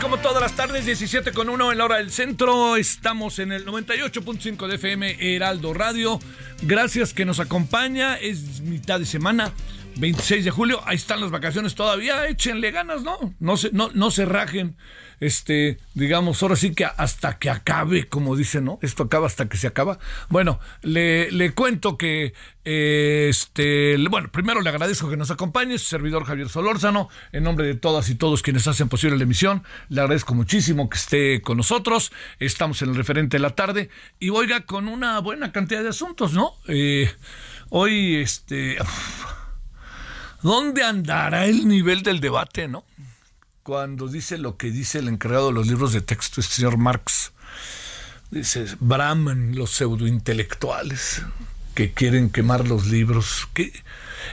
Como todas las tardes, 17 con 1 en la hora del centro. Estamos en el 98.5 de FM Heraldo Radio. Gracias que nos acompaña. Es mitad de semana, 26 de julio. Ahí están las vacaciones todavía. Échenle ganas, ¿no? No se, no, no se rajen. Este, digamos, ahora sí que hasta que acabe, como dicen, ¿no? Esto acaba hasta que se acaba. Bueno, le, le cuento que, este, bueno, primero le agradezco que nos acompañe, su servidor Javier Solórzano, en nombre de todas y todos quienes hacen posible la emisión. Le agradezco muchísimo que esté con nosotros. Estamos en el referente de la tarde y oiga, con una buena cantidad de asuntos, ¿no? Eh, hoy, este, ¿dónde andará el nivel del debate, no? Cuando dice lo que dice el encargado de los libros de texto, este señor Marx. Dice, Brahman, los pseudointelectuales que quieren quemar los libros.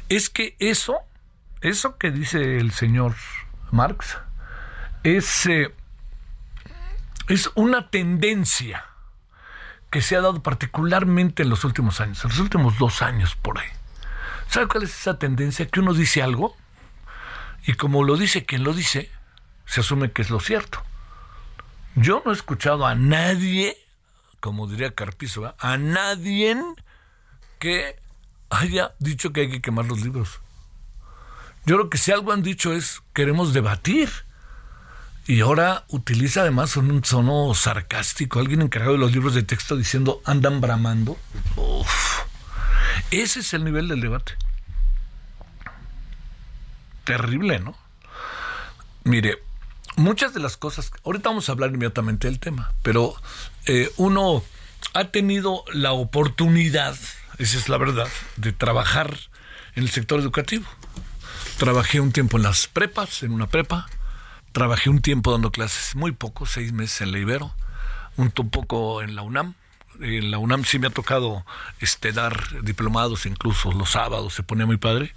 Es que eso, eso que dice el señor Marx, es, eh, es una tendencia que se ha dado particularmente en los últimos años, en los últimos dos años por ahí. ¿Sabe cuál es esa tendencia? Que uno dice algo y como lo dice quien lo dice, se asume que es lo cierto. Yo no he escuchado a nadie, como diría Carpizo, ¿verdad? a nadie que haya dicho que hay que quemar los libros. Yo creo que si algo han dicho es queremos debatir. Y ahora utiliza además un tono sarcástico, alguien encargado de los libros de texto diciendo andan bramando. Ese es el nivel del debate. Terrible, ¿no? Mire, muchas de las cosas, ahorita vamos a hablar inmediatamente del tema, pero eh, uno ha tenido la oportunidad, esa es la verdad, de trabajar en el sector educativo. Trabajé un tiempo en las prepas, en una prepa, trabajé un tiempo dando clases, muy poco, seis meses en la Ibero, un poco en la UNAM. En la UNAM sí me ha tocado este, dar diplomados, incluso los sábados, se ponía muy padre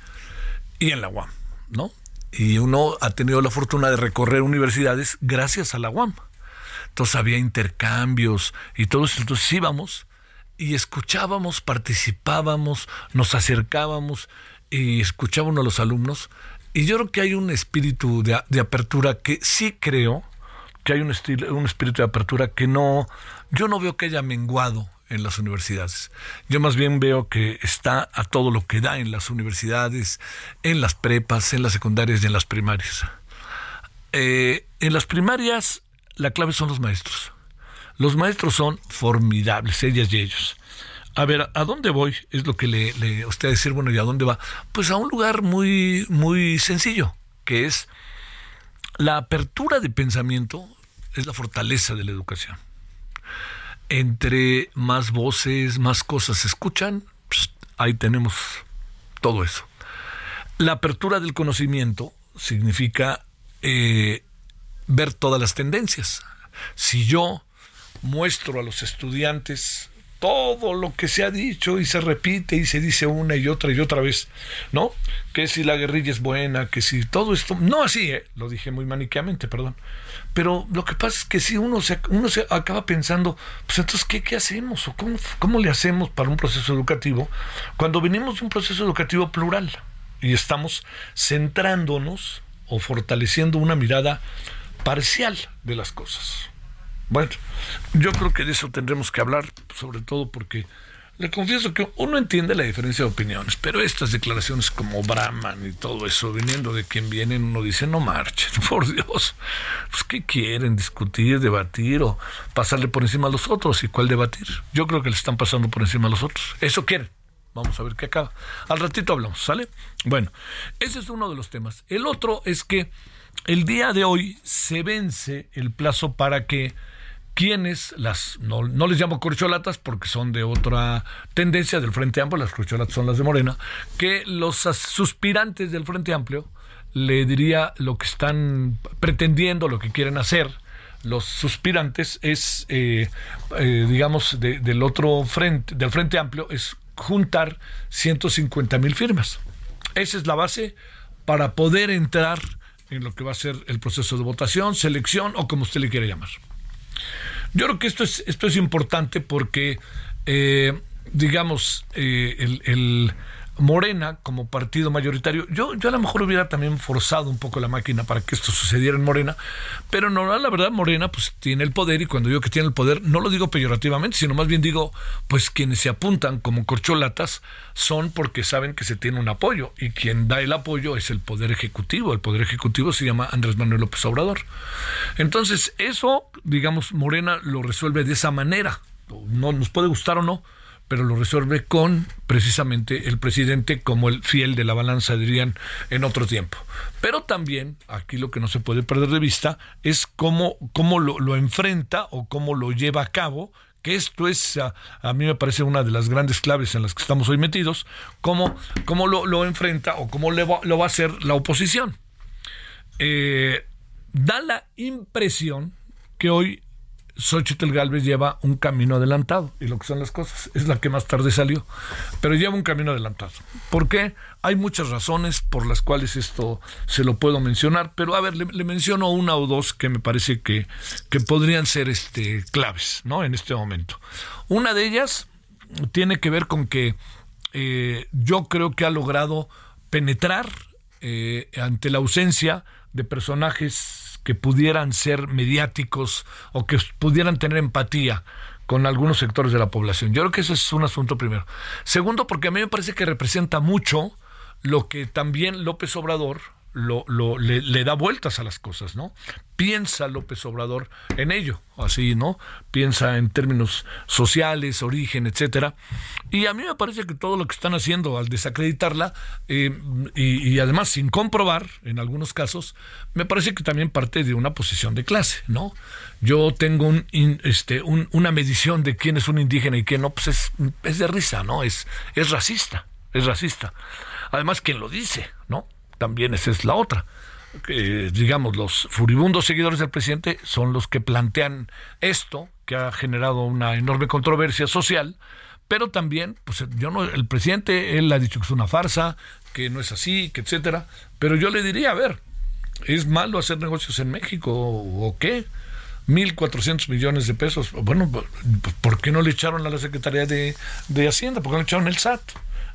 y en la UAM, ¿no? Y uno ha tenido la fortuna de recorrer universidades gracias a la UAM. Entonces había intercambios y todo eso. Entonces íbamos y escuchábamos, participábamos, nos acercábamos y escuchábamos a los alumnos. Y yo creo que hay un espíritu de, apertura que sí creo que hay un, estilo, un espíritu de apertura que no, yo no veo que haya menguado en las universidades. Yo más bien veo que está a todo lo que da en las universidades, en las prepas, en las secundarias y en las primarias. Eh, en las primarias la clave son los maestros. Los maestros son formidables, ellas y ellos. A ver, ¿a dónde voy? Es lo que le, le usted a decir, bueno, ¿y a dónde va? Pues a un lugar muy, muy sencillo, que es la apertura de pensamiento es la fortaleza de la educación. Entre más voces, más cosas se escuchan, pues, ahí tenemos todo eso. La apertura del conocimiento significa eh, ver todas las tendencias. Si yo muestro a los estudiantes todo lo que se ha dicho y se repite y se dice una y otra y otra vez, ¿no? Que si la guerrilla es buena, que si todo esto, no así, ¿eh? lo dije muy maniqueamente, perdón. Pero lo que pasa es que si uno se, uno se acaba pensando, pues entonces, ¿qué, qué hacemos? ¿O cómo, cómo le hacemos para un proceso educativo cuando venimos de un proceso educativo plural y estamos centrándonos o fortaleciendo una mirada parcial de las cosas? Bueno, yo creo que de eso tendremos que hablar, sobre todo porque le confieso que uno entiende la diferencia de opiniones, pero estas declaraciones como Brahman y todo eso, viniendo de quien vienen, uno dice, no marchen, por Dios, pues ¿qué quieren? ¿Discutir, debatir o pasarle por encima a los otros? ¿Y cuál debatir? Yo creo que le están pasando por encima a los otros. Eso quieren. Vamos a ver qué acaba. Al ratito hablamos, ¿sale? Bueno, ese es uno de los temas. El otro es que el día de hoy se vence el plazo para que quienes las no, les llamo corcholatas porque son de otra tendencia del Frente Amplio, las corcholatas son las de Morena, que los suspirantes del Frente Amplio le diría lo que están pretendiendo, lo que quieren hacer. Los suspirantes es, eh, eh, digamos, del otro frente, del Frente Amplio, es juntar 150 mil firmas. Esa es la base para poder entrar en lo que va a ser el proceso de votación, selección o como usted le quiera llamar. Yo creo que esto es, esto es importante porque, eh, digamos, eh, el, Morena como partido mayoritario, yo, yo a lo mejor hubiera también forzado un poco la máquina para que esto sucediera en Morena, pero no, la verdad Morena pues tiene el poder y cuando digo que tiene el poder no lo digo peyorativamente, sino más bien digo pues quienes se apuntan como corcholatas son porque saben que se tiene un apoyo y quien da el apoyo es el poder ejecutivo, el poder ejecutivo se llama Andrés Manuel López Obrador. Entonces eso, digamos, Morena lo resuelve de esa manera, no nos puede gustar o no, pero lo resuelve con precisamente el presidente como el fiel de la balanza, dirían en otro tiempo. Pero también aquí lo que no se puede perder de vista es cómo, cómo lo, enfrenta o cómo lo lleva a cabo que esto es, a, mí me parece una de las grandes claves en las que estamos hoy metidos, cómo, cómo lo, enfrenta o cómo lo va a hacer la oposición. Eh, da la impresión que hoy Xochitl Galvez lleva un camino adelantado, y lo que son las cosas, es la que más tarde salió, pero lleva un camino adelantado. ¿Por qué? Hay muchas razones por las cuales esto se lo puedo mencionar, pero a ver, le, menciono una o dos que me parece que, que podrían ser este, claves ¿no? en este momento. Una de ellas tiene que ver con que eh, yo creo que ha logrado penetrar eh, ante la ausencia de personajes que pudieran ser mediáticos o que pudieran tener empatía con algunos sectores de la población. Yo creo que ese es un asunto primero. Segundo, porque a mí me parece que representa mucho lo que también López Obrador lo, lo, le, da vueltas a las cosas, ¿no? Piensa López Obrador en ello, así, ¿no? Piensa en términos sociales, origen, etcétera. Y a mí me parece que todo lo que están haciendo al desacreditarla, eh, y, además sin comprobar, en algunos casos, me parece que también parte de una posición de clase, ¿no? Yo tengo un, este, una medición de quién es un indígena y quién no, pues es, de risa, ¿no? Es, es racista, es racista. Además, ¿quién lo dice, ¿no? También esa es la otra. digamos, los furibundos seguidores del presidente son los que plantean esto, que ha generado una enorme controversia social, pero también, pues yo no, el presidente, él ha dicho que es una farsa, que no es así, que etcétera, pero yo le diría, a ver, ¿es malo hacer negocios en México o qué? 1.400 millones de pesos. Bueno, ¿por qué no le echaron a la Secretaría de, de Hacienda? ¿Por qué no le echaron el SAT?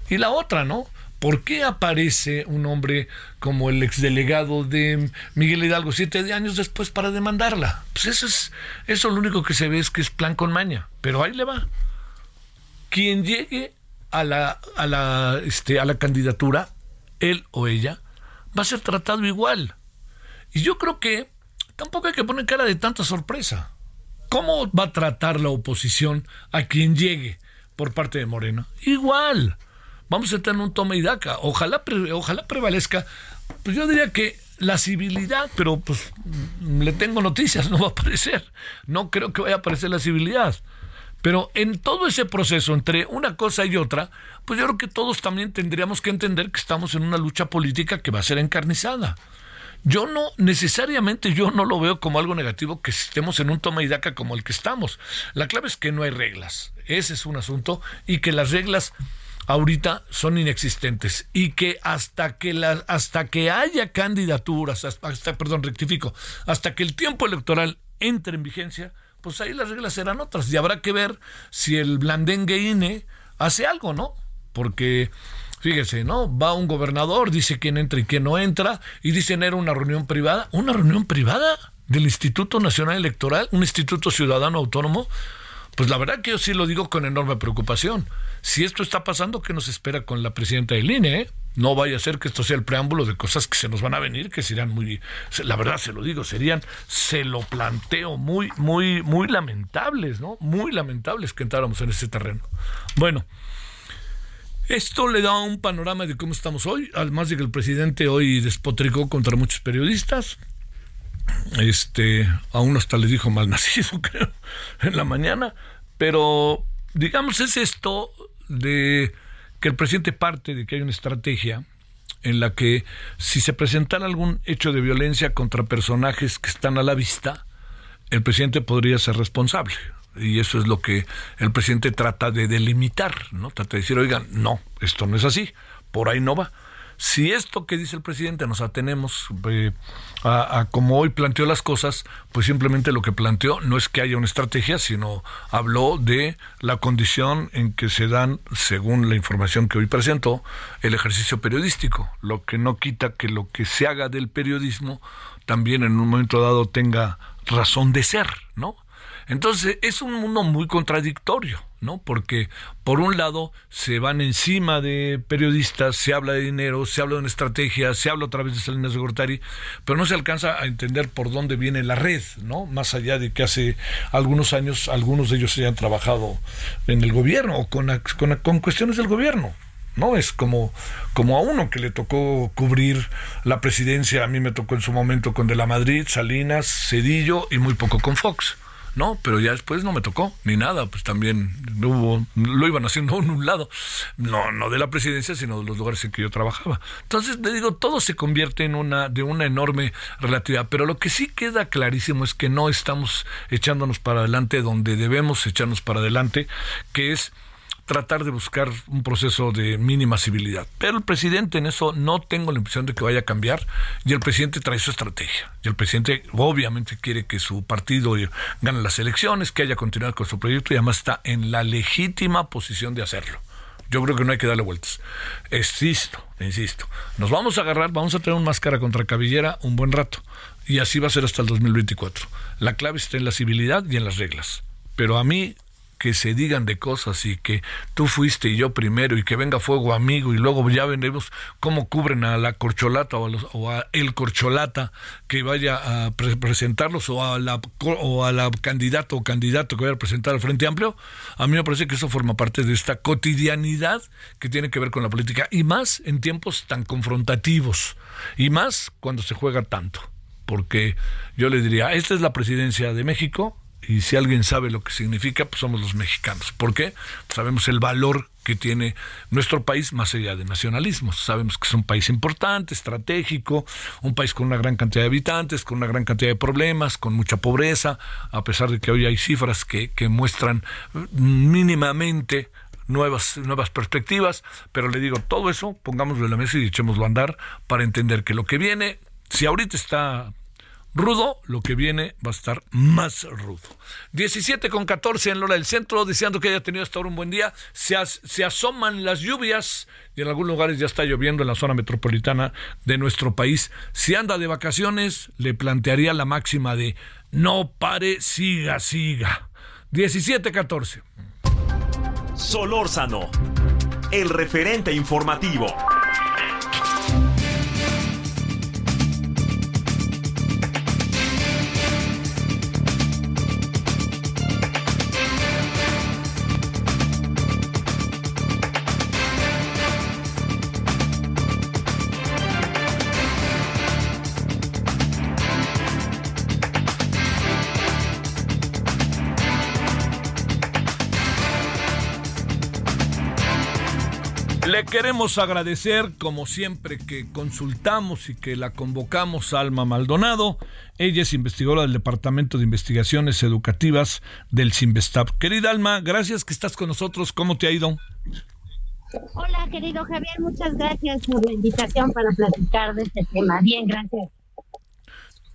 Y la otra, ¿no? ¿Por qué aparece un hombre como el exdelegado de Miguel Hidalgo siete años después para demandarla? Pues eso es, eso lo único que se ve es que es plan con maña, pero ahí le va. Quien llegue a la, a la, este, a la candidatura, él o ella, va a ser tratado igual. Y yo creo que tampoco hay que poner cara de tanta sorpresa. ¿Cómo va a tratar la oposición a quien llegue por parte de Moreno? Igual vamos a tener un toma y daca. Ojalá, ojalá prevalezca, pues yo diría que la civilidad, pero pues le tengo noticias, no va a aparecer. No creo que vaya a aparecer la civilidad. Pero en todo ese proceso, entre una cosa y otra, pues yo creo que todos también tendríamos que entender que estamos en una lucha política que va a ser encarnizada. yo no necesariamente yo no lo veo como algo negativo que estemos en un toma y daca como el que estamos. La clave es que no hay reglas. Ese es un asunto y que las reglas ahorita son inexistentes y que hasta que hasta que haya candidaturas, hasta, perdón, rectifico, hasta que el tiempo electoral entre en vigencia, pues ahí las reglas serán otras y habrá que ver si el blandengue INE hace algo, ¿no? Porque fíjese, ¿no? Va un gobernador, dice quién entra y quién no entra y dicen era una reunión privada, una reunión privada del Instituto Nacional Electoral, un instituto ciudadano autónomo. Pues la verdad que yo sí lo digo con enorme preocupación. Si esto está pasando, ¿qué nos espera con la presidenta del INE? Eh? No vaya a ser que esto sea el preámbulo de cosas que se nos van a venir, que serían muy, la verdad se lo digo, serían, se lo planteo, muy, muy, muy lamentables, ¿no? Muy lamentables que entráramos en ese terreno. Bueno, esto le da un panorama de cómo estamos hoy, además de que el presidente hoy despotricó contra muchos periodistas. Este, a uno hasta le dijo mal nacido, creo, en la mañana, pero digamos es esto de que el presidente parte de que hay una estrategia en la que si se presentara algún hecho de violencia contra personajes que están a la vista, el presidente podría ser responsable. Y eso es lo que el presidente trata de delimitar, ¿no? Trata de decir, oigan, no, esto no es así, por ahí no va. Si esto que dice el presidente nos atenemos eh, a, a, como hoy planteó las cosas, pues simplemente lo que planteó no es que haya una estrategia, sino habló de la condición en que se dan, según la información que hoy presentó, el ejercicio periodístico, lo que no quita que lo que se haga del periodismo también en un momento dado tenga razón de ser, ¿no? Entonces es un mundo muy contradictorio, ¿no? Porque por un lado se van encima de periodistas, se habla de dinero, se habla de una estrategia, se habla otra vez de Salinas de Gortari, pero no se alcanza a entender por dónde viene la red, ¿no? Más allá de que hace algunos años algunos de ellos hayan trabajado en el gobierno o con cuestiones del gobierno, ¿no? Es como, como a uno que le tocó cubrir la presidencia, a mí me tocó en su momento con De la Madrid, Salinas, Cedillo y muy poco con Fox. No, pero ya después no me tocó ni nada, pues también hubo, lo iban haciendo en un lado, no, no de la presidencia, sino de los lugares en que yo trabajaba. Entonces, le digo, todo se convierte en una, de una enorme relatividad, pero lo que sí queda clarísimo es que no estamos echándonos para adelante donde debemos echarnos para adelante, que es tratar de buscar un proceso de mínima civilidad. Pero el presidente en eso no tengo la impresión de que vaya a cambiar y el presidente trae su estrategia. Y el presidente obviamente quiere que su partido gane las elecciones, que haya continuado con su proyecto y además está en la legítima posición de hacerlo. Yo creo que no hay que darle vueltas. Insisto, insisto. Nos vamos a agarrar, vamos a tener un máscara contra cabellera un buen rato. Y así va a ser hasta el 2024. La clave está en la civilidad y en las reglas. Pero a mí que se digan de cosas y que tú fuiste y yo primero y que venga fuego amigo y luego ya veremos cómo cubren a la corcholata o a, el corcholata que vaya a presentarlos o a la o a la candidata o candidato que vaya a presentar al Frente Amplio, a mí me parece que eso forma parte de esta cotidianidad que tiene que ver con la política y más en tiempos tan confrontativos y más cuando se juega tanto porque yo le diría, esta es la presidencia de México, y si alguien sabe lo que significa, pues somos los mexicanos. ¿Por qué? Pues sabemos el valor que tiene nuestro país más allá de nacionalismos. Sabemos que es un país importante, estratégico, un país con una gran cantidad de habitantes, con una gran cantidad de problemas, con mucha pobreza, a pesar de que hoy hay cifras que, que muestran mínimamente nuevas, nuevas perspectivas, pero le digo, todo eso pongámoslo en la mesa y echémoslo a andar para entender que lo que viene, si ahorita está rudo, lo que viene va a estar más rudo. 17 con 14 en Lola del Centro, deseando que haya tenido hasta ahora un buen día. Se, se asoman las lluvias y en algunos lugares ya está lloviendo en la zona metropolitana de nuestro país. Si anda de vacaciones, le plantearía la máxima de no pare, siga, siga. 17-14. Solórzano, el referente informativo. Queremos agradecer, como siempre, que consultamos y que la convocamos a Alma Maldonado. Ella es investigadora del Departamento de Investigaciones Educativas del CIMBESTAP. Querida Alma, gracias que estás con nosotros. ¿Cómo te ha ido? Hola, querido Javier, muchas gracias por la invitación para platicar de este tema. Bien, gracias.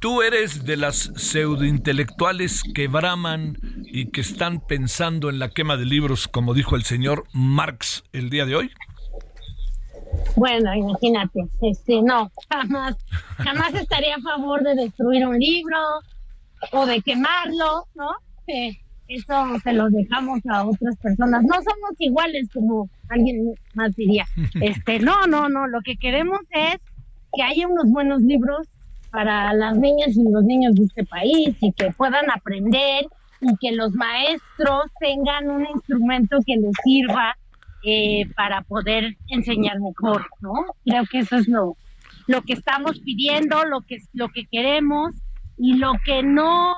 Tú eres de las pseudointelectuales que braman y que están pensando en la quema de libros, como dijo el señor Marx el día de hoy. Bueno, imagínate, este, no, jamás, jamás estaría a favor de destruir un libro o de quemarlo, ¿no? eso se lo dejamos a otras personas. No somos iguales como alguien más diría. Este, no, no, no, lo que queremos es que haya unos buenos libros para las niñas y los niños de este país y que puedan aprender y que los maestros tengan un instrumento que les sirva eh, para poder enseñar mejor, ¿no? Creo que eso es lo, que estamos pidiendo, lo que, lo que queremos y lo que no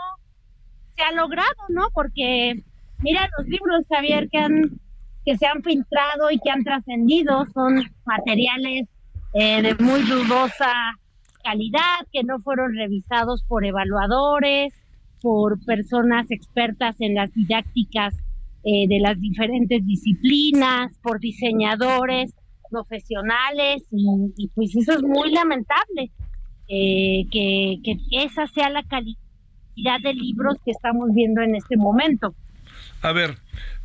se ha logrado, ¿no? Porque mira los libros, Javier, que han que se han filtrado y que han trascendido son materiales eh, de muy dudosa calidad, que no fueron revisados por evaluadores, por personas expertas en las didácticas eh, de las diferentes disciplinas, por diseñadores profesionales y, pues eso es muy lamentable eh, que, que esa sea la calidad de libros que estamos viendo en este momento. A ver,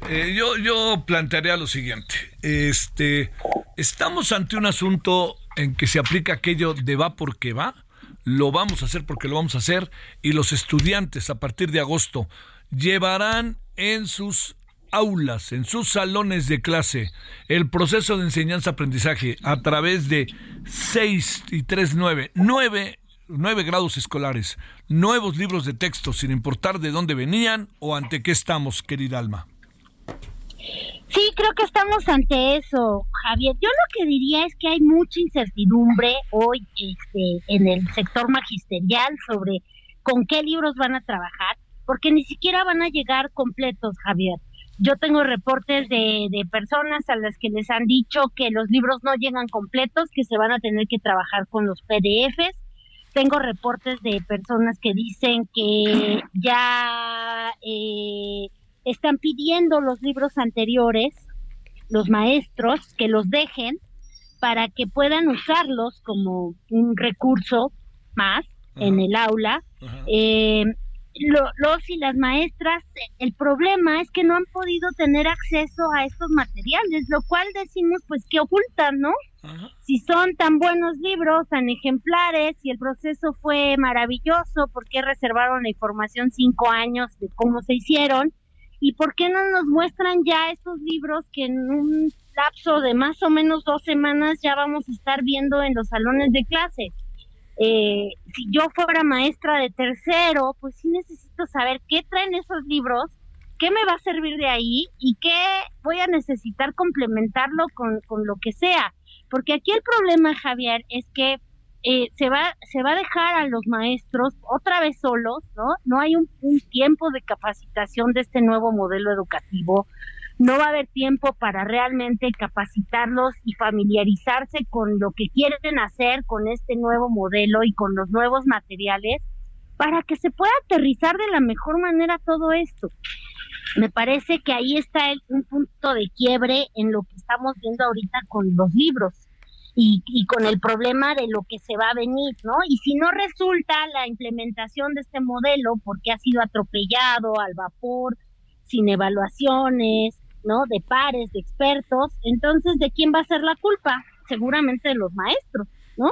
eh, yo, yo plantearía lo siguiente. Este, estamos ante un asunto en que se aplica aquello de va porque va, lo vamos a hacer porque lo vamos a hacer, y los estudiantes a partir de agosto llevarán en sus aulas, en sus salones de clase, el proceso de enseñanza-aprendizaje a través de 6 y 3, 9, 9, 9 grados escolares, nuevos libros de texto, sin importar de dónde venían o ante qué estamos, querida Alma. Sí, creo que estamos ante eso, Javier. Yo lo que diría es que hay mucha incertidumbre hoy este, en el sector magisterial sobre con qué libros van a trabajar, porque ni siquiera van a llegar completos, Javier. Yo tengo reportes de, de personas a las que les han dicho que los libros no llegan completos, que se van a tener que trabajar con los PDFs. Tengo reportes de personas que dicen que ya eh, están pidiendo los libros anteriores, los maestros, que los dejen para que puedan usarlos como un recurso más en el aula. Eh, los y las maestras, el problema es que no han podido tener acceso a estos materiales, lo cual decimos pues que ocultan, ¿no? Si son tan buenos libros, tan ejemplares, y el proceso fue maravilloso, ¿por qué reservaron la información cinco años de cómo se hicieron? ¿Y por qué no nos muestran ya estos libros que en un lapso de más o menos dos semanas ya vamos a estar viendo en los salones de clase? Eh, si yo fuera maestra de tercero, pues sí necesito saber qué traen esos libros, qué me va a servir de ahí y qué voy a necesitar complementarlo con, con lo que sea. Porque aquí el problema, Javier, es que eh, se va se va a dejar a los maestros otra vez solos, ¿no? No hay un, tiempo de capacitación de este nuevo modelo educativo. No va a haber tiempo para realmente capacitarlos y familiarizarse con lo que quieren hacer con este nuevo modelo y con los nuevos materiales para que se pueda aterrizar de la mejor manera todo esto. Me parece que ahí está el, un punto de quiebre en lo que estamos viendo ahorita con los libros y, con el problema de lo que se va a venir, ¿no? Y si no resulta la implementación de este modelo porque ha sido atropellado al vapor, sin evaluaciones, ¿no? De pares, de expertos, entonces, ¿de quién va a ser la culpa? Seguramente de los maestros, ¿no?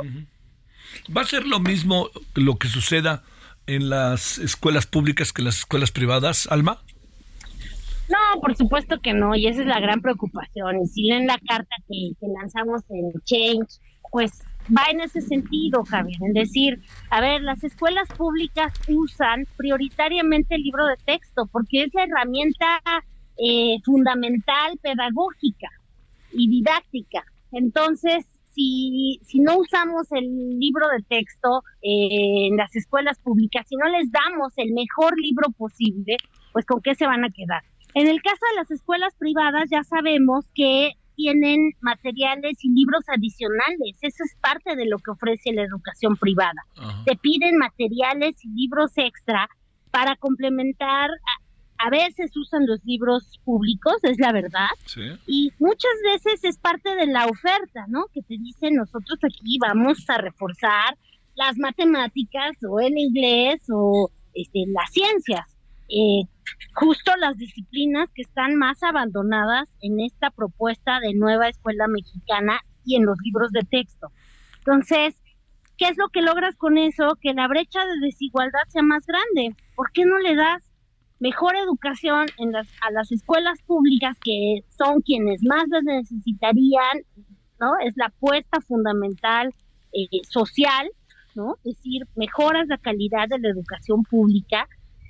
¿Va a ser lo mismo lo que suceda en las escuelas públicas que en las escuelas privadas, Alma? No, por supuesto que no, y esa es la gran preocupación. Y si leen la carta que, lanzamos en Change, pues va en ese sentido, Javier, en decir, a ver, las escuelas públicas usan prioritariamente el libro de texto porque es la herramienta eh, fundamental, pedagógica y didáctica. Entonces, si, si no usamos el libro de texto eh, en las escuelas públicas, si no les damos el mejor libro posible, pues con qué se van a quedar. En el caso de las escuelas privadas ya sabemos que tienen materiales y libros adicionales. Eso es parte de lo que ofrece la educación privada. Te piden materiales y libros extra para complementar. A, veces usan los libros públicos, es la verdad. Y muchas veces es parte de la oferta, ¿no? Que te dicen nosotros aquí vamos a reforzar las matemáticas o el inglés o este, las ciencias. Eh, justo las disciplinas que están más abandonadas en esta propuesta de nueva escuela mexicana y en los libros de texto. Entonces, ¿qué es lo que logras con eso? Que la brecha de desigualdad sea más grande. ¿Por qué no le das mejor educación en las, a las escuelas públicas que son quienes más las necesitarían? ¿no? Es la apuesta fundamental eh, social, ¿no? Es decir, mejoras la calidad de la educación pública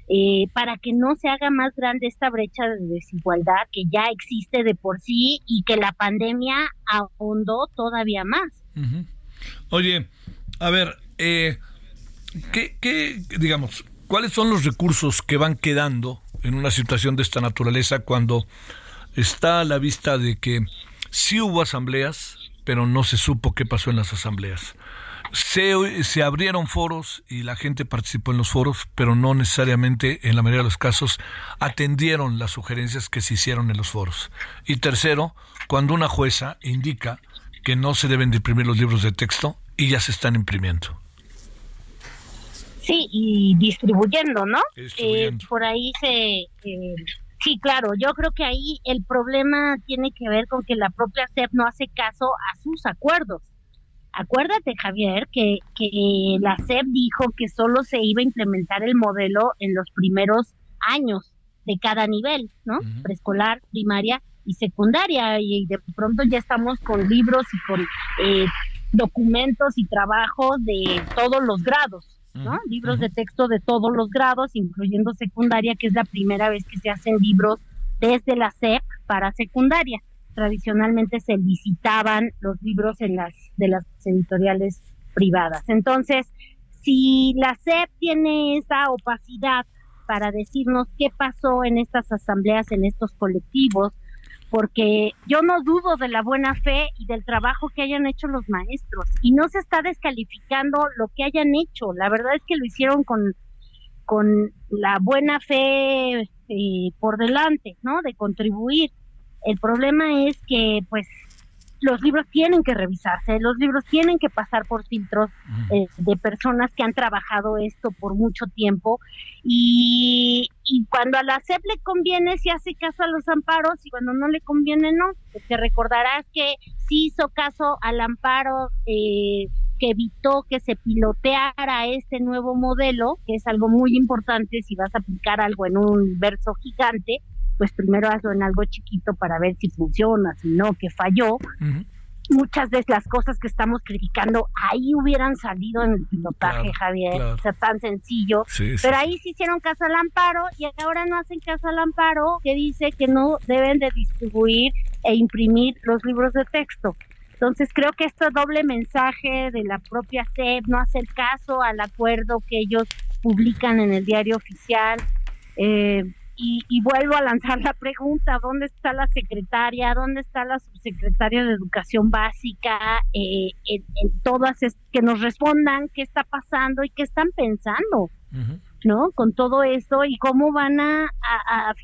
eh, para que no se haga más grande esta brecha de desigualdad que ya existe de por sí y que la pandemia ahondó todavía más. Oye, a ver, eh, ¿qué, ¿qué, digamos, cuáles son los recursos que van quedando en una situación de esta naturaleza cuando está a la vista de que sí hubo asambleas, pero no se supo qué pasó en las asambleas? Se, se, abrieron foros y la gente participó en los foros, pero no necesariamente, en la mayoría de los casos, atendieron las sugerencias que se hicieron en los foros. Y tercero, cuando una jueza indica que no se deben de imprimir los libros de texto y ya se están imprimiendo. Sí, y distribuyendo, ¿no? Eh, por ahí se... Eh, sí, claro, yo creo que ahí el problema tiene que ver con que la propia SEP no hace caso a sus acuerdos Acuérdate, Javier, que, que la SEP dijo que solo se iba a implementar el modelo en los primeros años de cada nivel, ¿no? Preescolar, primaria y secundaria. Y de pronto ya estamos con libros y con eh, documentos y trabajos de todos los grados, ¿no? Libros de texto de todos los grados, incluyendo secundaria, que es la primera vez que se hacen libros desde la SEP para secundaria tradicionalmente se licitaban los libros en las de las editoriales privadas. Entonces, si la SEP tiene esa opacidad para decirnos qué pasó en estas asambleas, en estos colectivos, porque yo no dudo de la buena fe y del trabajo que hayan hecho los maestros y no se está descalificando lo que hayan hecho. La verdad es que lo hicieron con, con la buena fe eh, por delante, ¿no? De contribuir. El problema es que, pues, los libros tienen que revisarse, los libros tienen que pasar por filtros eh, de personas que han trabajado esto por mucho tiempo y, y, cuando a la SEP le conviene se hace caso a los amparos y cuando no le conviene no. Te recordarás que sí hizo caso al amparo eh, que evitó que se piloteara este nuevo modelo, que es algo muy importante si vas a aplicar algo en un verso gigante, pues primero hazlo en algo chiquito para ver si funciona, si no, que falló. Muchas de las cosas que estamos criticando ahí hubieran salido en el pilotaje, Javier, o sea, tan sencillo. Pero ahí sí hicieron caso al amparo y ahora no hacen caso al amparo que dice que no deben de distribuir e imprimir los libros de texto. Entonces creo que este doble mensaje de la propia SEP, no hacer caso al acuerdo que ellos publican en el diario oficial, eh, y, vuelvo a lanzar la pregunta, ¿dónde está la secretaria? ¿Dónde está la subsecretaria de Educación Básica? Eh, en, todas, que nos respondan qué está pasando y qué están pensando, ¿no? Con todo esto y cómo van a,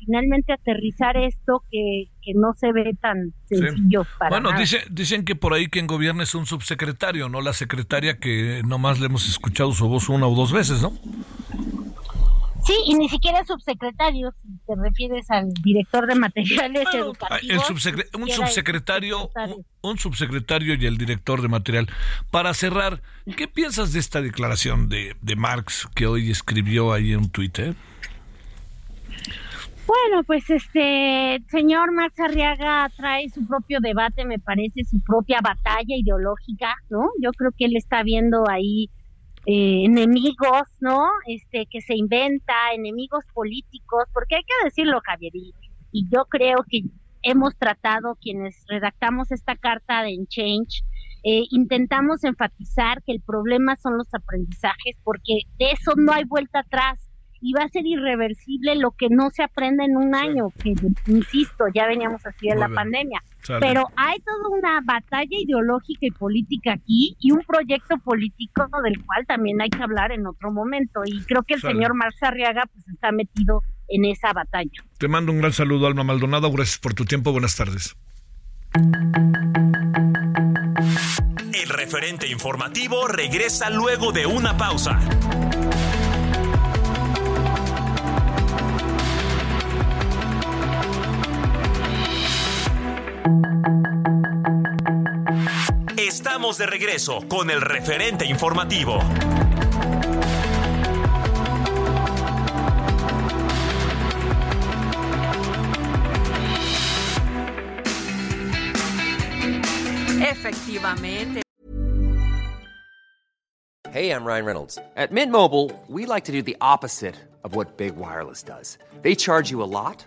finalmente aterrizar esto que, no se ve tan sencillo para Bueno, dicen que por ahí quien gobierna es un subsecretario, no la secretaria que nomás le hemos escuchado su voz una o dos veces, ¿no? Sí, y ni siquiera subsecretario, si te refieres al director de materiales educativos. un subsecretario, un, subsecretario y el director de material. Para cerrar, ¿qué piensas de esta declaración de, de Marx que hoy escribió ahí en Twitter? Bueno, pues este señor Marx Arriaga trae su propio debate, me parece, su propia batalla ideológica, ¿no? Yo creo que él está viendo ahí eh, enemigos, ¿no? Este, que se inventa, enemigos políticos, porque hay que decirlo, Javier, y, yo creo que hemos tratado, quienes redactamos esta carta de Change, eh, intentamos enfatizar que el problema son los aprendizajes, porque de eso no hay vuelta atrás. Y va a ser irreversible lo que no se aprende en un año, que insisto, ya veníamos así de la pandemia. Pero hay toda una batalla ideológica y política aquí y un proyecto político del cual también hay que hablar en otro momento. Y creo que el señor Marx Arriaga pues está metido en esa batalla. Te mando un gran saludo, Alma Maldonado. Gracias por tu tiempo. Buenas tardes. El referente informativo regresa luego de una pausa. Estamos de regreso con el referente informativo. Efectivamente. Hey, I'm Ryan Reynolds. At Mint Mobile, we like to do the opposite of what Big Wireless does. They charge you a lot,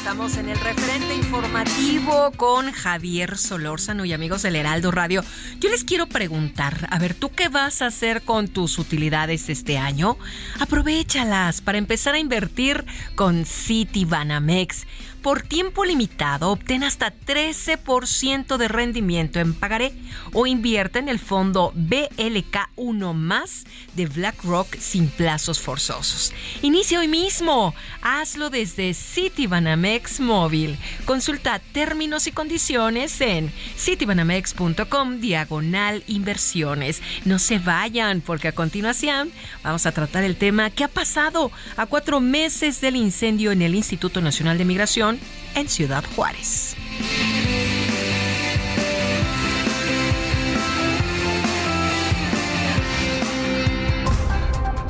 Estamos en el referente informativo con Javier Solórzano y amigos del Heraldo Radio. Yo les quiero preguntar, a ver, ¿tú qué vas a hacer con tus utilidades este año? Aprovechalas para empezar a invertir con Citibanamex. Por tiempo limitado, obtén hasta 13% de rendimiento en pagaré o invierte en el fondo BLK1 más de BlackRock sin plazos forzosos. Inicia hoy mismo. Hazlo desde Citibanamex Móvil. Consulta términos y condiciones en citibanamex.com diagonal inversiones. No se vayan porque a continuación vamos a tratar el tema que ha pasado a cuatro meses del incendio en el Instituto Nacional de Migración en Ciudad Juárez.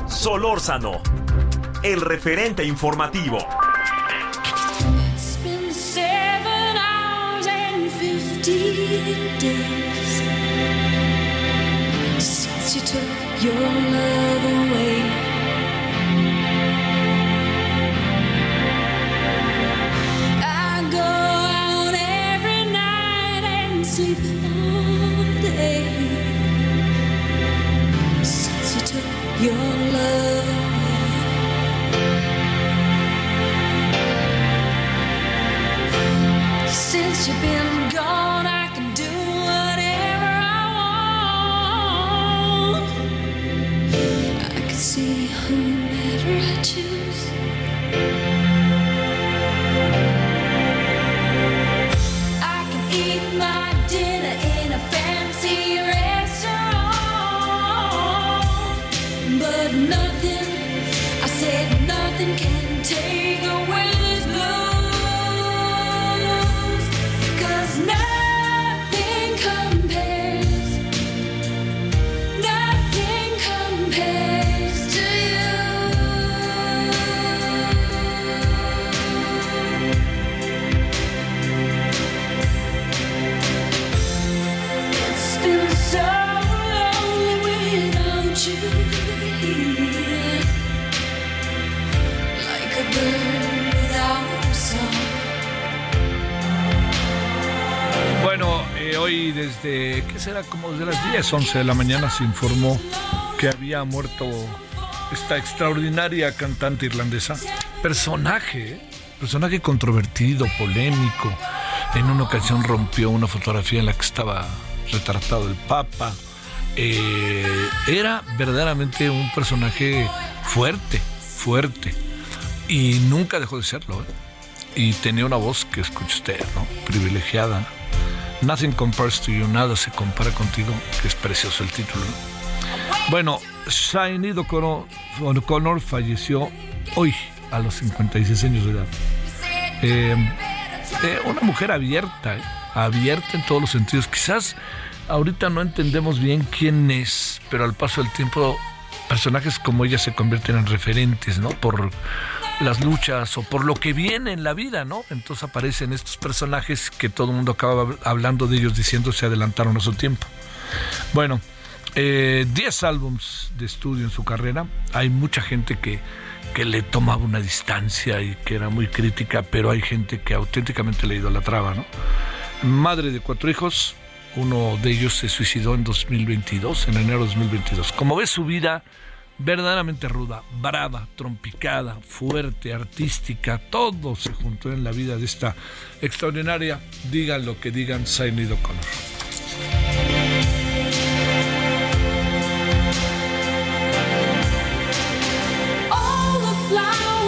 Solórzano, el referente informativo. It's been seven hours and fifteen days since you took your love away. Las 10, 11 de la mañana se informó que había muerto esta extraordinaria cantante irlandesa. Personaje, ¿eh? personaje controvertido, polémico. En una ocasión rompió una fotografía en la que estaba retratado el Papa. Eh, era verdaderamente un personaje fuerte, fuerte. Y nunca dejó de serlo. ¿eh? Y tenía una voz que escucha usted. Privilegiada. Nothing compares to you, nada se compara contigo, que es precioso el título. ¿no? Bueno, O'Connor, O'Connor falleció hoy a los 56 años de edad. Eh, eh, una mujer abierta, eh, abierta en todos los sentidos. Quizás ahorita no entendemos bien quién es, pero al paso del tiempo personajes como ella se convierten en referentes, ¿no? Por las luchas o por lo que viene en la vida, ¿no? Entonces aparecen estos personajes que todo el mundo acaba hablando de ellos diciendo se adelantaron a su tiempo. Bueno, 10 eh, álbums de estudio en su carrera. Hay mucha gente que, que le tomaba una distancia y que era muy crítica, pero hay gente que auténticamente le idolatraba, ¿no? Madre de cuatro hijos, uno de ellos se suicidó en 2022, en enero de 2022. Como ves su vida verdaderamente ruda, brava, trompicada, fuerte, artística, todo se juntó en la vida de esta extraordinaria, digan lo que digan, Sinead O'Connor.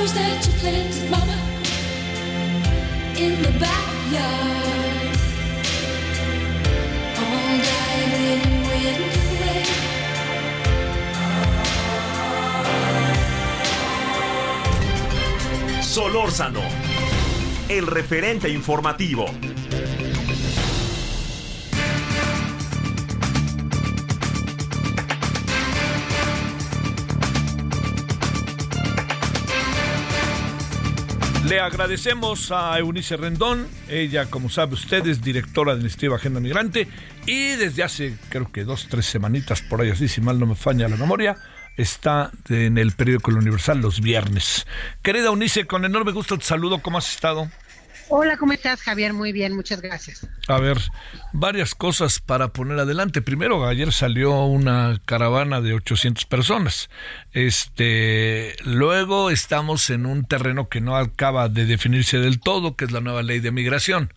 That you planted, mama, in the backyard, all Solórzano, el referente informativo. Le agradecemos a Eunice Rendón, ella, como sabe usted, es directora de Iniciativa Agenda Migrante y desde hace, creo que dos, tres semanitas, por ahí así, si mal no me falla la memoria, está en el periódico El Universal los viernes. Querida Eunice, con enorme gusto te saludo, ¿cómo has estado? Hola, ¿cómo estás, Javier? Muy bien, muchas gracias. A ver, varias cosas para poner adelante. Primero, ayer salió una caravana de 800 personas. Este, luego estamos en un terreno que no acaba de definirse del todo, que es la nueva ley de migración.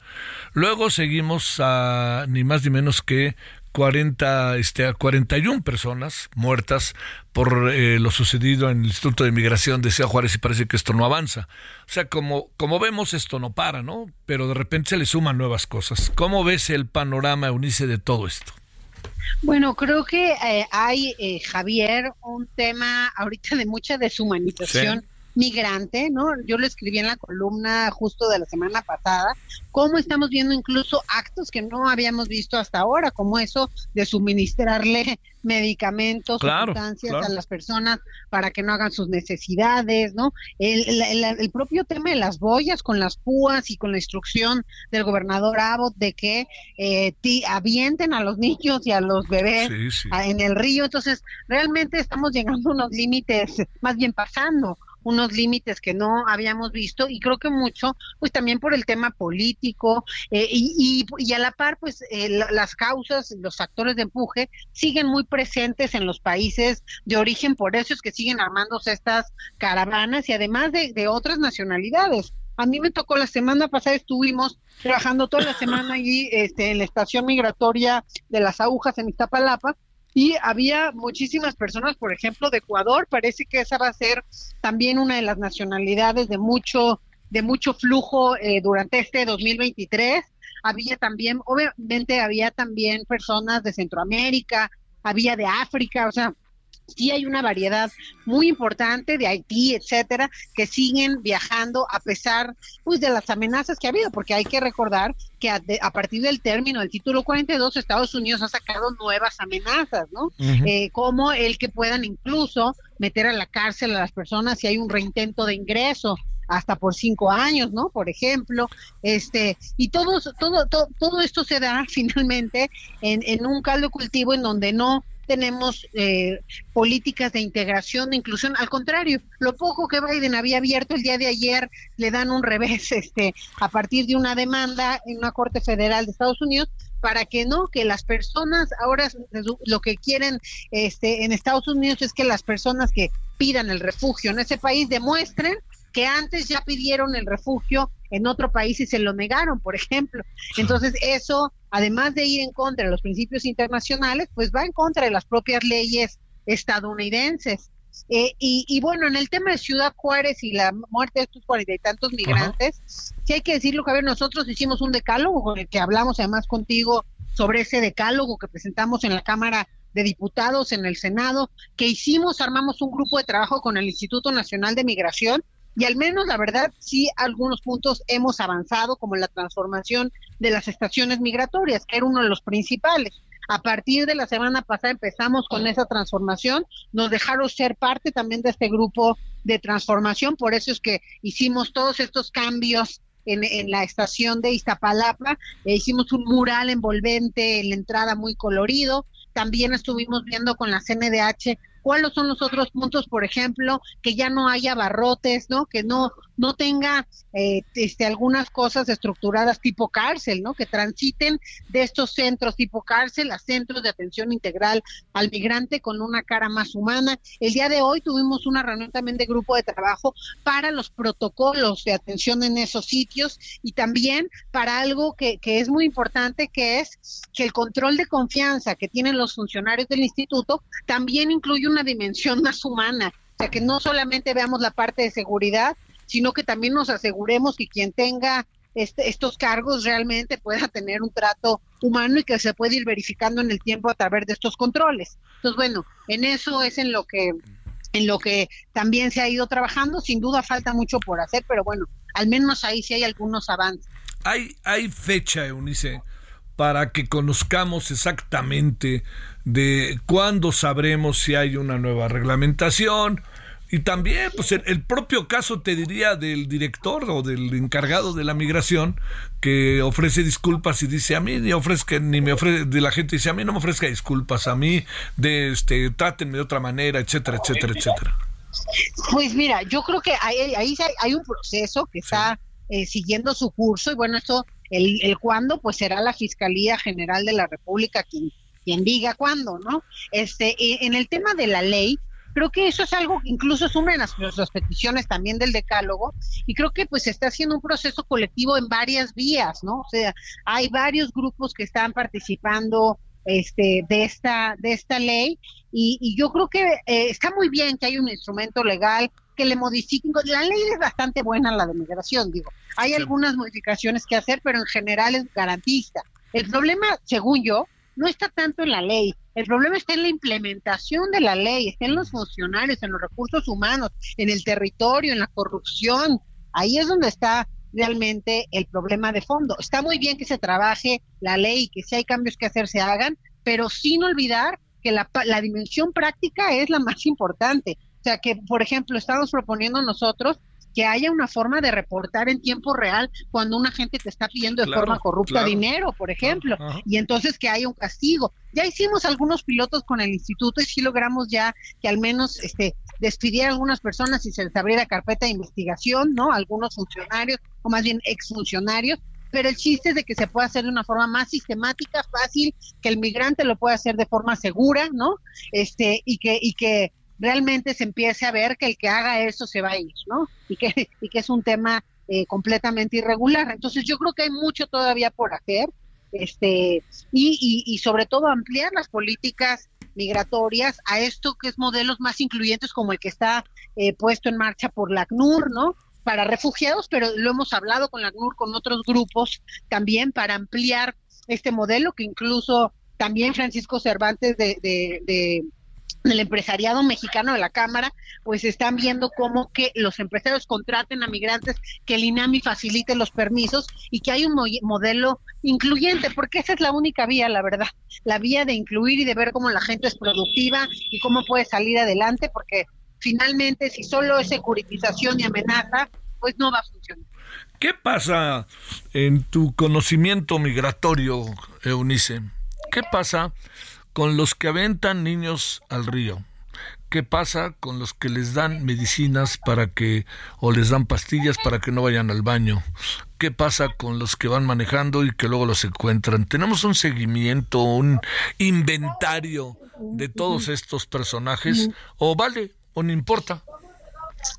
Luego seguimos a ni más ni menos que 40, este, a 41 personas muertas por eh, lo sucedido en el Instituto de Migración de Ciudad Juárez y parece que esto no avanza. O sea, como, como vemos, esto no para, ¿no? Pero de repente se le suman nuevas cosas. ¿Cómo ves el panorama, Eunice, de todo esto? Bueno, creo que eh, hay, eh, Javier, un tema ahorita de mucha deshumanización. Sí. Migrante, ¿no? Yo lo escribí en la columna justo de la semana pasada, cómo estamos viendo incluso actos que no habíamos visto hasta ahora, como eso de suministrarle medicamentos, Claro, sustancias claro. a las personas para que no hagan sus necesidades, ¿no? El, el- el- el propio tema de las boyas con las púas y con la instrucción del gobernador Abbott de que eh, ti- avienten a los niños y a los bebés Sí, sí. a- en el río. Entonces, realmente estamos llegando a unos límites, más bien pasando unos límites que no habíamos visto y creo que mucho, pues también por el tema político eh, y, a la par, pues eh, la- las causas, los factores de empuje siguen muy presentes en los países de origen, por eso es que siguen armándose estas caravanas y además de, de otras nacionalidades. A mí me tocó la semana pasada, estuvimos trabajando toda la semana allí este, en la estación migratoria de las agujas en Iztapalapa y había muchísimas personas, por ejemplo, de Ecuador. Parece que esa va a ser también una de las nacionalidades de mucho de mucho flujo eh, durante este 2023. Había también, obviamente, había también personas de Centroamérica, había de África, o sea, sí hay una variedad muy importante de Haití, etcétera, que siguen viajando a pesar pues de las amenazas que ha habido, porque hay que recordar que a, de- a partir del término del título 42 Estados Unidos ha sacado nuevas amenazas, ¿no? Eh, como el que puedan incluso meter a la cárcel a las personas si hay un reintento de ingreso hasta por cinco años, ¿no? Por ejemplo, este y todo todo todo, todo esto se da finalmente en, en un caldo cultivo en donde no tenemos eh, políticas de integración, de inclusión. Al contrario, lo poco que Biden había abierto el día de ayer le dan un revés este, a partir de una demanda en una corte federal de Estados Unidos para que no, que las personas ahora lo que quieren este, en Estados Unidos es que las personas que pidan el refugio en ese país demuestren que antes ya pidieron el refugio en otro país y se lo negaron, por ejemplo. Entonces, eso, además de ir en contra de los principios internacionales, pues va en contra de las propias leyes estadounidenses. Eh, y, y, bueno, en el tema de Ciudad Juárez y la muerte de estos cuarenta y tantos migrantes, sí hay que decirlo, Javier, nosotros hicimos un decálogo con el que hablamos además contigo sobre ese decálogo que presentamos en la Cámara de Diputados, en el Senado, que hicimos, armamos un grupo de trabajo con el Instituto Nacional de Migración y al menos la verdad sí algunos puntos hemos avanzado como la transformación de las estaciones migratorias, que era uno de los principales. A partir de la semana pasada empezamos con esa transformación, nos dejaron ser parte también de este grupo de transformación, por eso es que hicimos todos estos cambios en, en la estación de Iztapalapa, e hicimos un mural envolvente en la entrada muy colorido, también estuvimos viendo con la CNDH cuáles son los otros puntos, por ejemplo, que ya no haya barrotes, ¿no? Que no no tenga eh, este, algunas cosas estructuradas tipo cárcel, ¿no? Que transiten de estos centros tipo cárcel a centros de atención integral al migrante con una cara más humana. El día de hoy tuvimos una reunión también de grupo de trabajo para los protocolos de atención en esos sitios y también para algo que, que es muy importante, que es que el control de confianza que tienen los funcionarios del instituto también incluye una dimensión más humana. O sea, que no solamente veamos la parte de seguridad, sino que también nos aseguremos que quien tenga este, estos cargos realmente pueda tener un trato humano y que se puede ir verificando en el tiempo a través de estos controles. Entonces, bueno, en eso es en lo que en lo que también se ha ido trabajando. Sin duda falta mucho por hacer, pero bueno, al menos ahí sí hay algunos avances. Hay, hay fecha, Eunice, para que conozcamos exactamente de cuándo sabremos si hay una nueva reglamentación, y también, pues el, el, propio caso, te diría, del director o del encargado de la migración que ofrece disculpas y dice a mí ni ofrezca, ni me ofrece, de la gente dice a mí no me ofrezca disculpas, a mí de este, trátenme de otra manera, etcétera, etcétera, etcétera. Pues mira, yo creo que ahí, ahí hay un proceso que está eh, siguiendo su curso y bueno, esto, el, el cuándo, pues será la Fiscalía General de la República quien, quien diga cuándo, ¿no? Este, en el tema de la ley, creo que eso es algo que incluso es una de las, las, peticiones también del decálogo y creo que pues se está haciendo un proceso colectivo en varias vías, ¿no? O sea, hay varios grupos que están participando este de esta de esta ley y, y yo creo que eh, está muy bien que hay un instrumento legal que le modifiquen. La ley es bastante buena, la de migración, digo. Hay sí. algunas modificaciones que hacer, pero en general es garantista. El problema, según yo, no está tanto en la ley, el problema está en la implementación de la ley, está en los funcionarios, en los recursos humanos, en el territorio, en la corrupción. Ahí es donde está realmente el problema de fondo. Está muy bien que se trabaje la ley, que si hay cambios que hacer se hagan, pero sin olvidar que la, la dimensión práctica es la más importante. O sea, que, por ejemplo, estamos proponiendo nosotros que haya una forma de reportar en tiempo real cuando una gente te está pidiendo de Claro, forma corrupta claro. dinero, por ejemplo, y entonces que haya un castigo. Ya hicimos algunos pilotos con el instituto y sí logramos ya que al menos este despidieran algunas personas y se les abriera carpeta de investigación, ¿no? Algunos funcionarios o más bien exfuncionarios, pero el chiste es de que se pueda hacer de una forma más sistemática, fácil, que el migrante lo pueda hacer de forma segura, ¿no? Este y que y que realmente se empiece a ver que el que haga eso se va a ir, ¿no? Y que, y que es un tema eh, completamente irregular. Entonces yo creo que hay mucho todavía por hacer, este, y, y, y sobre todo ampliar las políticas migratorias a esto que es modelos más incluyentes como el que está eh, puesto en marcha por la ACNUR, ¿no? Para refugiados, pero lo hemos hablado con la ACNUR, con otros grupos también para ampliar este modelo que incluso también Francisco Cervantes de, de, de del empresariado mexicano de la Cámara, pues están viendo cómo que los empresarios contraten a migrantes, que el INAMI facilite los permisos y que hay un mo modelo incluyente, porque esa es la única vía, la verdad, la vía de incluir y de ver cómo la gente es productiva y cómo puede salir adelante, porque finalmente si solo es securitización y amenaza, pues no va a funcionar. ¿Qué pasa en tu conocimiento migratorio, Eunice? ¿Qué pasa con los que aventan niños al río? ¿Qué pasa con los que les dan medicinas para que o les dan pastillas para que no vayan al baño? ¿Qué pasa con los que van manejando y que luego los encuentran? ¿Tenemos un seguimiento, un inventario de todos estos personajes? ¿O vale? ¿O no importa?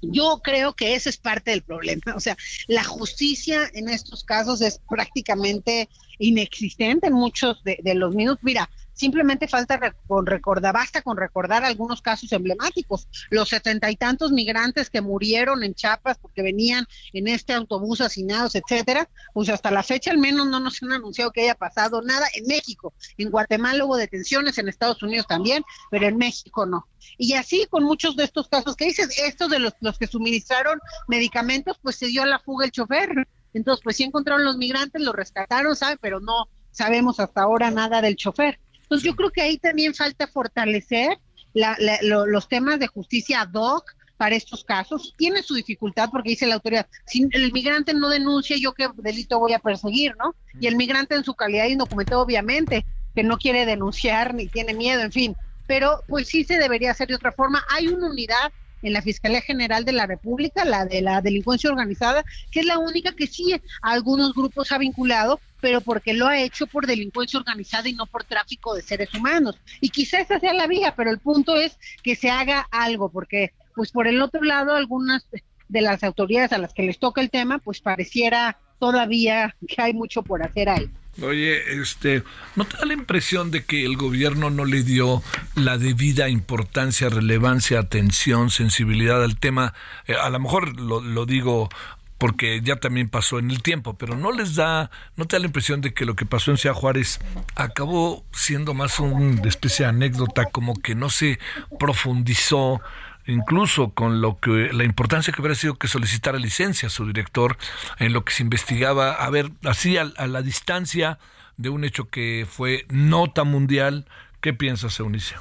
Yo creo que ese es parte del problema. O sea, la justicia en estos casos es prácticamente inexistente en muchos de, de los minutos. Mira, simplemente falta recordar, basta con recordar algunos casos emblemáticos. Los setenta y tantos migrantes que murieron en Chiapas porque venían en este autobús hacinados, etcétera, pues hasta la fecha al menos no nos han anunciado que haya pasado nada en México. En Guatemala hubo detenciones, en Estados Unidos también, pero en México no. Y así con muchos de estos casos que dices, estos de los, los que suministraron medicamentos, pues se dio a la fuga el chofer. Entonces, pues sí encontraron los migrantes, los rescataron, ¿sabe? Pero no sabemos hasta ahora nada del chofer. Entonces yo creo que ahí también falta fortalecer la, la, lo, los temas de justicia ad hoc, para estos casos. Tiene su dificultad porque dice la autoridad, si el migrante no denuncia, yo qué delito voy a perseguir, ¿no? Y el migrante en su calidad indocumentado, obviamente, que no quiere denunciar ni tiene miedo, en fin. Pero pues sí se debería hacer de otra forma. Hay una unidad en la Fiscalía General de la República, la de la delincuencia organizada, que es la única que sí a algunos grupos ha vinculado, pero porque lo ha hecho por delincuencia organizada y no por tráfico de seres humanos. Y quizás esa sea la vía, pero el punto es que se haga algo, porque pues por el otro lado algunas de las autoridades a las que les toca el tema, pues pareciera todavía que hay mucho por hacer ahí. Oye, este, ¿no te da la impresión de que el gobierno no le dio la debida importancia, relevancia, atención, sensibilidad al tema? Eh, a lo mejor lo, lo digo porque ya también pasó en el tiempo, pero no les da, no te da la impresión de que lo que pasó en Ciudad Juárez acabó siendo más una especie de anécdota, como que no se profundizó incluso con lo que la importancia que hubiera sido que solicitara licencia a su director en lo que se investigaba, a ver, así a, a la distancia de un hecho que fue nota mundial. ¿Qué piensas, Eunice?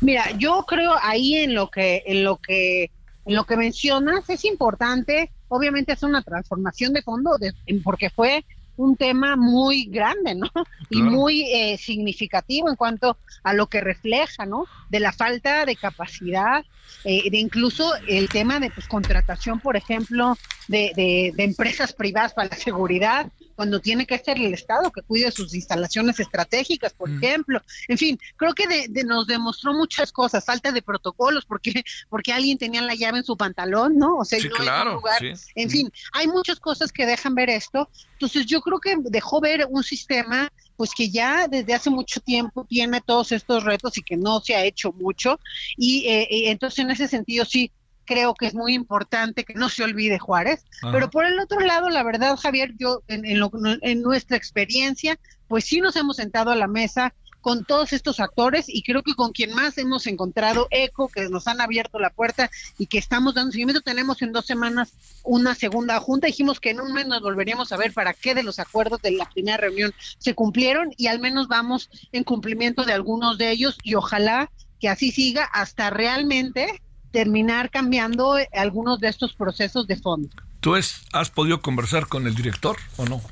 Mira, yo creo ahí en lo que en lo que en lo que mencionas es importante, obviamente es una transformación de fondo de- porque fue un tema muy grande, ¿no? Y Claro. muy eh, significativo en cuanto a lo que refleja, ¿no? De la falta de capacidad, eh, de incluso el tema de pues, contratación, por ejemplo, de, de- de empresas privadas para la seguridad, cuando tiene que ser el Estado que cuide sus instalaciones estratégicas, por ejemplo. En fin, creo que de- de- nos demostró muchas cosas, falta de protocolos, porque, porque alguien tenía la llave en su pantalón, ¿no? O sea, Sí, no en un claro, lugar. sí. En fin, hay muchas cosas que dejan ver esto. Entonces, yo creo que dejó ver un sistema pues que ya desde hace mucho tiempo tiene todos estos retos y que no se ha hecho mucho. Y, eh, y entonces, en ese sentido, sí creo que es muy importante que no se olvide Juárez. Ajá. Pero por el otro lado, la verdad, Javier, yo en, en lo- en nuestra experiencia, pues sí nos hemos sentado a la mesa con todos estos actores y creo que con quien más hemos encontrado eco, que nos han abierto la puerta y que estamos dando seguimiento. Tenemos en dos semanas una segunda junta. Dijimos que en un mes nos volveríamos a ver para qué de los acuerdos de la primera reunión se cumplieron y al menos vamos en cumplimiento de algunos de ellos y ojalá que así siga hasta realmente terminar cambiando eh, algunos de estos procesos de fondo. ¿Tú es- has podido conversar con el director o no?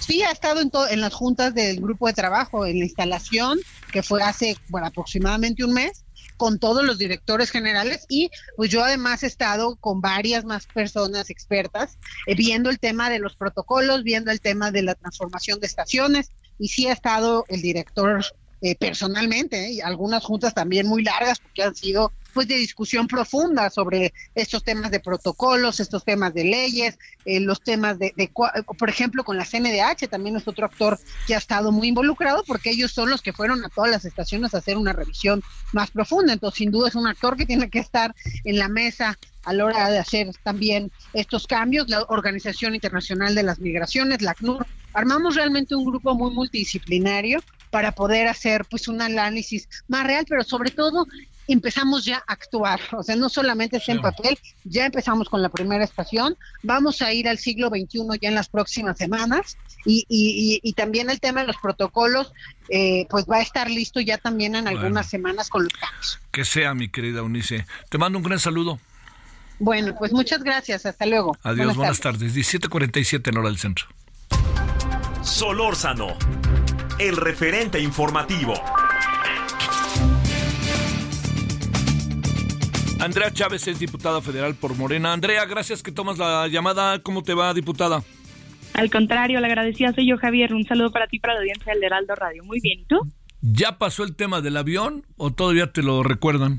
Sí, ha estado en, en las juntas del grupo de trabajo, en la instalación, que fue hace bueno, aproximadamente un mes, con todos los directores generales y pues yo además he estado con varias más personas expertas eh, viendo el tema de los protocolos, viendo el tema de la transformación de estaciones y sí ha estado el director eh, personalmente eh, y algunas juntas también muy largas porque han sido pues de discusión profunda sobre estos temas de protocolos, estos temas de leyes, eh, los temas de, de por ejemplo, con la CNDH también es otro actor que ha estado muy involucrado porque ellos son los que fueron a todas las estaciones a hacer una revisión más profunda. Entonces, sin duda es un actor que tiene que estar en la mesa a la hora de hacer también estos cambios. La Organización Internacional de las Migraciones, la CNUR, armamos realmente un grupo muy multidisciplinario para poder hacer pues un análisis más real, pero sobre todo empezamos ya a actuar, o sea, no solamente está en papel, ya empezamos con la primera estación, vamos a ir al siglo XXI ya en las próximas semanas y, y, y, y también el tema de los protocolos, eh, pues va a estar listo ya también en algunas Bueno. semanas con los cambios. Que sea, mi querida Unice. Te mando un gran saludo. Bueno, pues muchas gracias, hasta luego. Adiós, buenas, tardes. 17:47 en hora del centro. Solórzano, el referente informativo. Andrea Chávez es diputada federal por Morena. Andrea, gracias que tomas la llamada. ¿Cómo te va, diputada? Al contrario, le agradecía soy yo, Javier. Un saludo para ti, para la audiencia del Heraldo Radio. Muy bien, ¿y tú? ¿Ya pasó el tema del avión o todavía te lo recuerdan?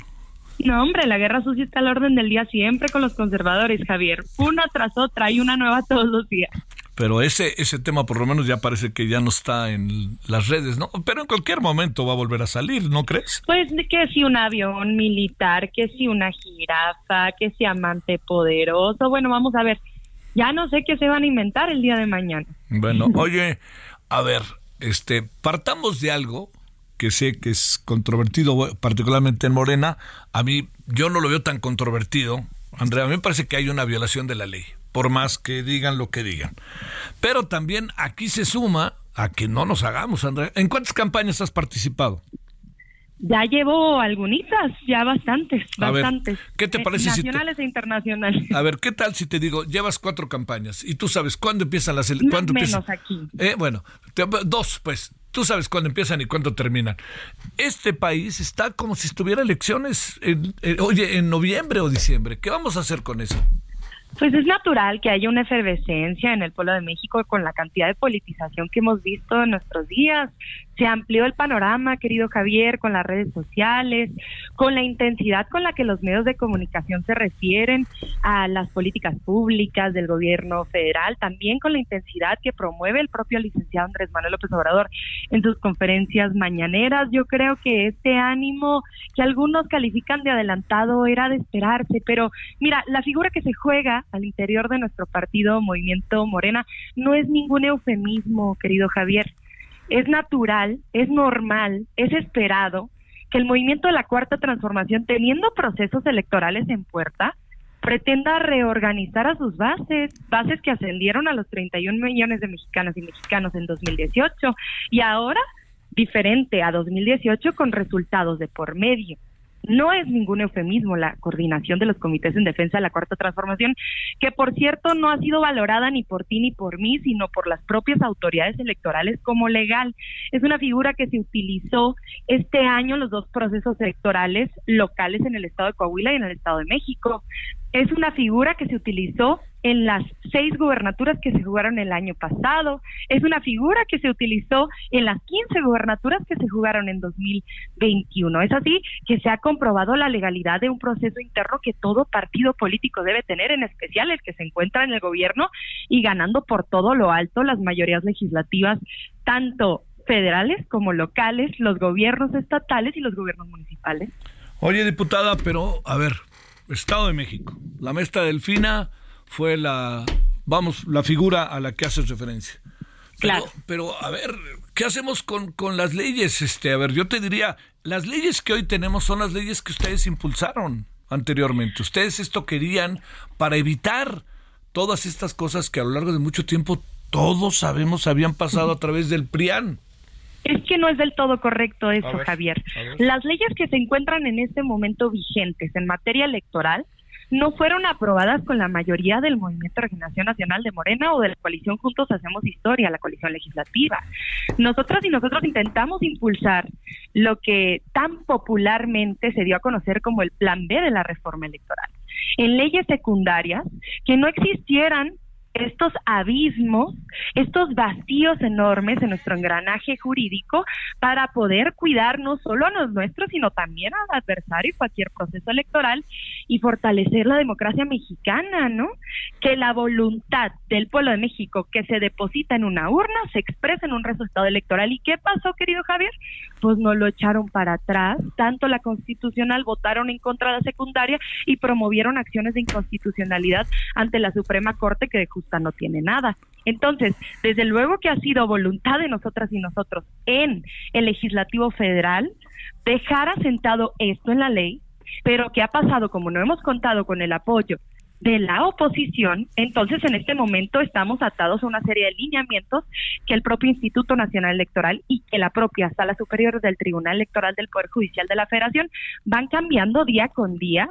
No, hombre, la guerra sucia está al orden del día siempre con los conservadores, Javier. Una tras otra y una nueva todos los días. Pero ese, ese tema por lo menos ya parece que ya no está en las redes, ¿no? Pero en cualquier momento va a volver a salir, ¿no crees? Pues que si un avión militar, que si una jirafa, que si amante poderoso. Bueno, vamos a ver. Ya no sé qué se van a inventar el día de mañana. Bueno, oye, a ver, este, partamos de algo que sé que es controvertido, particularmente en Morena. A mí, yo no lo veo tan controvertido. Andrea, a mí me parece que hay una violación de la ley, por más que digan lo que digan. Pero también aquí se suma a que no nos hagamos, Andrea. ¿En cuántas campañas has participado? Ya llevo algunitas, ya bastantes, A ver, bastantes. ¿qué te Eh, parece si te- Nacionales e internacionales. A ver, ¿qué tal si te digo, llevas cuatro campañas y tú sabes cuándo empiezan las ele- No cuándo menos empiezan? aquí. Eh, bueno, te- dos, pues. Tú sabes cuándo empiezan y cuándo terminan. Este país está como si estuviera elecciones, en, eh, oye, en noviembre o diciembre. ¿Qué vamos a hacer con eso? Pues es natural que haya una efervescencia en el pueblo de México con la cantidad de politización que hemos visto en nuestros días. Se amplió el panorama, querido Javier, con las redes sociales, con la intensidad con la que los medios de comunicación se refieren a las políticas públicas del gobierno federal, también con la intensidad que promueve el propio licenciado Andrés Manuel López Obrador en sus conferencias mañaneras. Yo creo que este ánimo que algunos califican de adelantado era de esperarse, pero mira, la figura que se juega al interior de nuestro partido Movimiento Morena no es ningún eufemismo, querido Javier. Es natural, es normal, es esperado que el movimiento de la Cuarta Transformación, teniendo procesos electorales en puerta, pretenda reorganizar a sus bases, bases que ascendieron a los 31 millones de mexicanas y mexicanos en 2018 y ahora diferente a 2018 con resultados de por medio. No es ningún eufemismo la coordinación de los comités en defensa de la Cuarta Transformación, que por cierto no ha sido valorada ni por ti ni por mí, sino por las propias autoridades electorales como legal. Es una figura que se utilizó este año en los dos procesos electorales locales en el estado de Coahuila y en el estado de México. Es una figura que se utilizó en las seis gubernaturas que se jugaron el año pasado. Es una figura que se utilizó en las 15 gubernaturas que se jugaron en 2021. Es así que se ha comprobado la legalidad de un proceso interno que todo partido político debe tener, en especial el que se encuentra en el gobierno y ganando por todo lo alto las mayorías legislativas, tanto federales como locales, los gobiernos estatales y los gobiernos municipales. Oye, diputada, pero a ver, Estado de México. La maestra Delfina fue la, vamos, la figura a la que haces referencia. Pero, Claro. pero a ver, ¿qué hacemos con, con las leyes? Este, a ver, yo te diría, las leyes que hoy tenemos son las leyes que ustedes impulsaron anteriormente. Ustedes esto querían para evitar todas estas cosas que a lo largo de mucho tiempo todos sabemos habían pasado a través del PRIAN. Es que no es del todo correcto eso, ver, Javier. Las leyes que se encuentran en este momento vigentes en materia electoral no fueron aprobadas con la mayoría del Movimiento de Regeneración Nacional de Morena o de la coalición Juntos Hacemos Historia, la coalición legislativa. Nosotras y nosotros intentamos impulsar lo que tan popularmente se dio a conocer como el Plan B de la reforma electoral. En leyes secundarias que no existieran estos abismos, estos vacíos enormes en nuestro engranaje jurídico para poder cuidar no solo a los nuestros, sino también al adversario y cualquier proceso electoral y fortalecer la democracia mexicana, ¿no? Que la voluntad del pueblo de México que se deposita en una urna se expresa en un resultado electoral. ¿Y qué pasó, querido Javier? Pues no lo echaron para atrás, tanto la constitucional votaron en contra de la secundaria y promovieron acciones de inconstitucionalidad ante la Suprema Corte que de no tiene nada. Entonces, desde luego que ha sido voluntad de nosotras y nosotros en el legislativo federal dejar asentado esto en la ley, pero que ha pasado como no hemos contado con el apoyo de la oposición, entonces en este momento estamos atados a una serie de lineamientos que el propio Instituto Nacional Electoral y que la propia Sala Superior del Tribunal Electoral del Poder Judicial de la Federación van cambiando día con día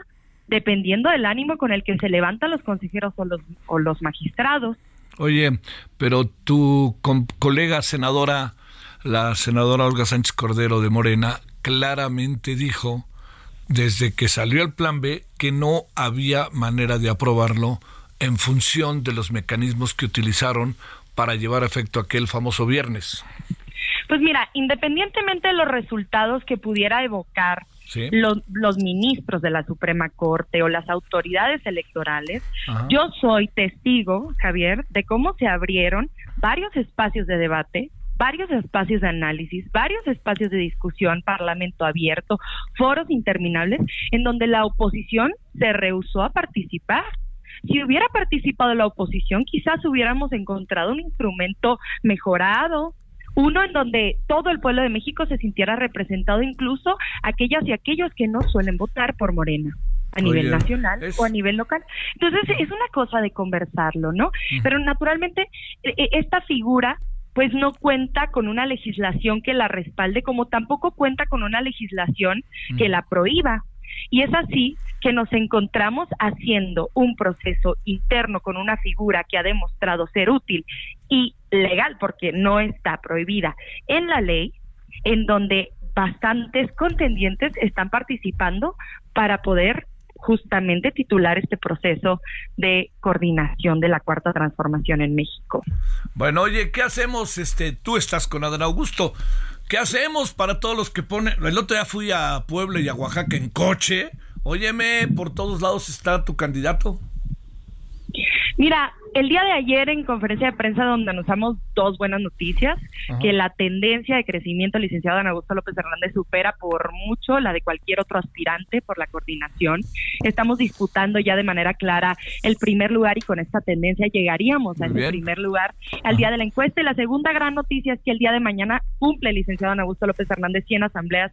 dependiendo del ánimo con el que se levantan los consejeros o los, o los magistrados. Oye, pero tu colega senadora, la senadora Olga Sánchez Cordero de Morena, claramente dijo desde que salió el plan B que no había manera de aprobarlo en función de los mecanismos que utilizaron para llevar a efecto aquel famoso viernes. Pues mira, independientemente de los resultados que pudiera evocar Sí. los, los ministros de la Suprema Corte o las autoridades electorales, Ajá. yo soy testigo, Javier, de cómo se abrieron varios espacios de debate, varios espacios de análisis, varios espacios de discusión, parlamento abierto, foros interminables, en donde la oposición se rehusó a participar. Si hubiera participado la oposición, quizás hubiéramos encontrado un instrumento mejorado, uno en donde todo el pueblo de México se sintiera representado, incluso aquellas y aquellos que no suelen votar por Morena a nivel Oye, nacional es- o a nivel local. Entonces es una cosa de conversarlo, ¿no? Pero naturalmente e- e- esta figura pues no cuenta con una legislación que la respalde, como tampoco cuenta con una legislación que la prohíba. Y es así que nos encontramos haciendo un proceso interno con una figura que ha demostrado ser útil y legal, porque no está prohibida en la ley, en donde bastantes contendientes están participando para poder justamente titular este proceso de coordinación de la cuarta transformación en México. Bueno, oye, ¿qué hacemos? Este, tú estás con Adán Augusto. ¿Qué hacemos para todos los que ponen? El otro día fui a Puebla y a Oaxaca en coche. Óyeme, por todos lados está tu candidato. Mira, el día de ayer en conferencia de prensa donde anunciamos dos buenas noticias, que la tendencia de crecimiento del licenciado Don Augusto López Hernández supera por mucho la de cualquier otro aspirante por la coordinación. Estamos disputando ya de manera clara el primer lugar y con esta tendencia llegaríamos a Muy ese bien. primer lugar al día de la encuesta. Y la segunda gran noticia es que el día de mañana cumple el licenciado Don Augusto López Hernández 100 asambleas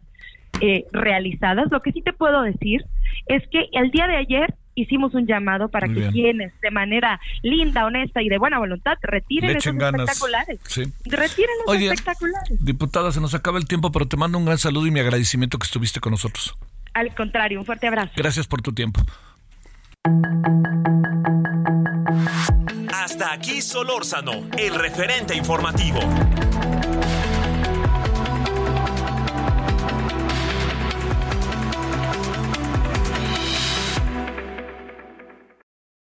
eh, realizadas. Lo que sí te puedo decir es que el día de ayer hicimos un llamado para Muy que bien. quienes de manera linda, honesta y de buena voluntad retiren Le esos espectaculares. Sí. Retiren los Oye, espectaculares. diputada, se nos acaba el tiempo, pero te mando un gran saludo y mi agradecimiento que estuviste con nosotros. Al contrario, un fuerte abrazo. Gracias por tu tiempo. Hasta aquí Solórzano, el referente informativo.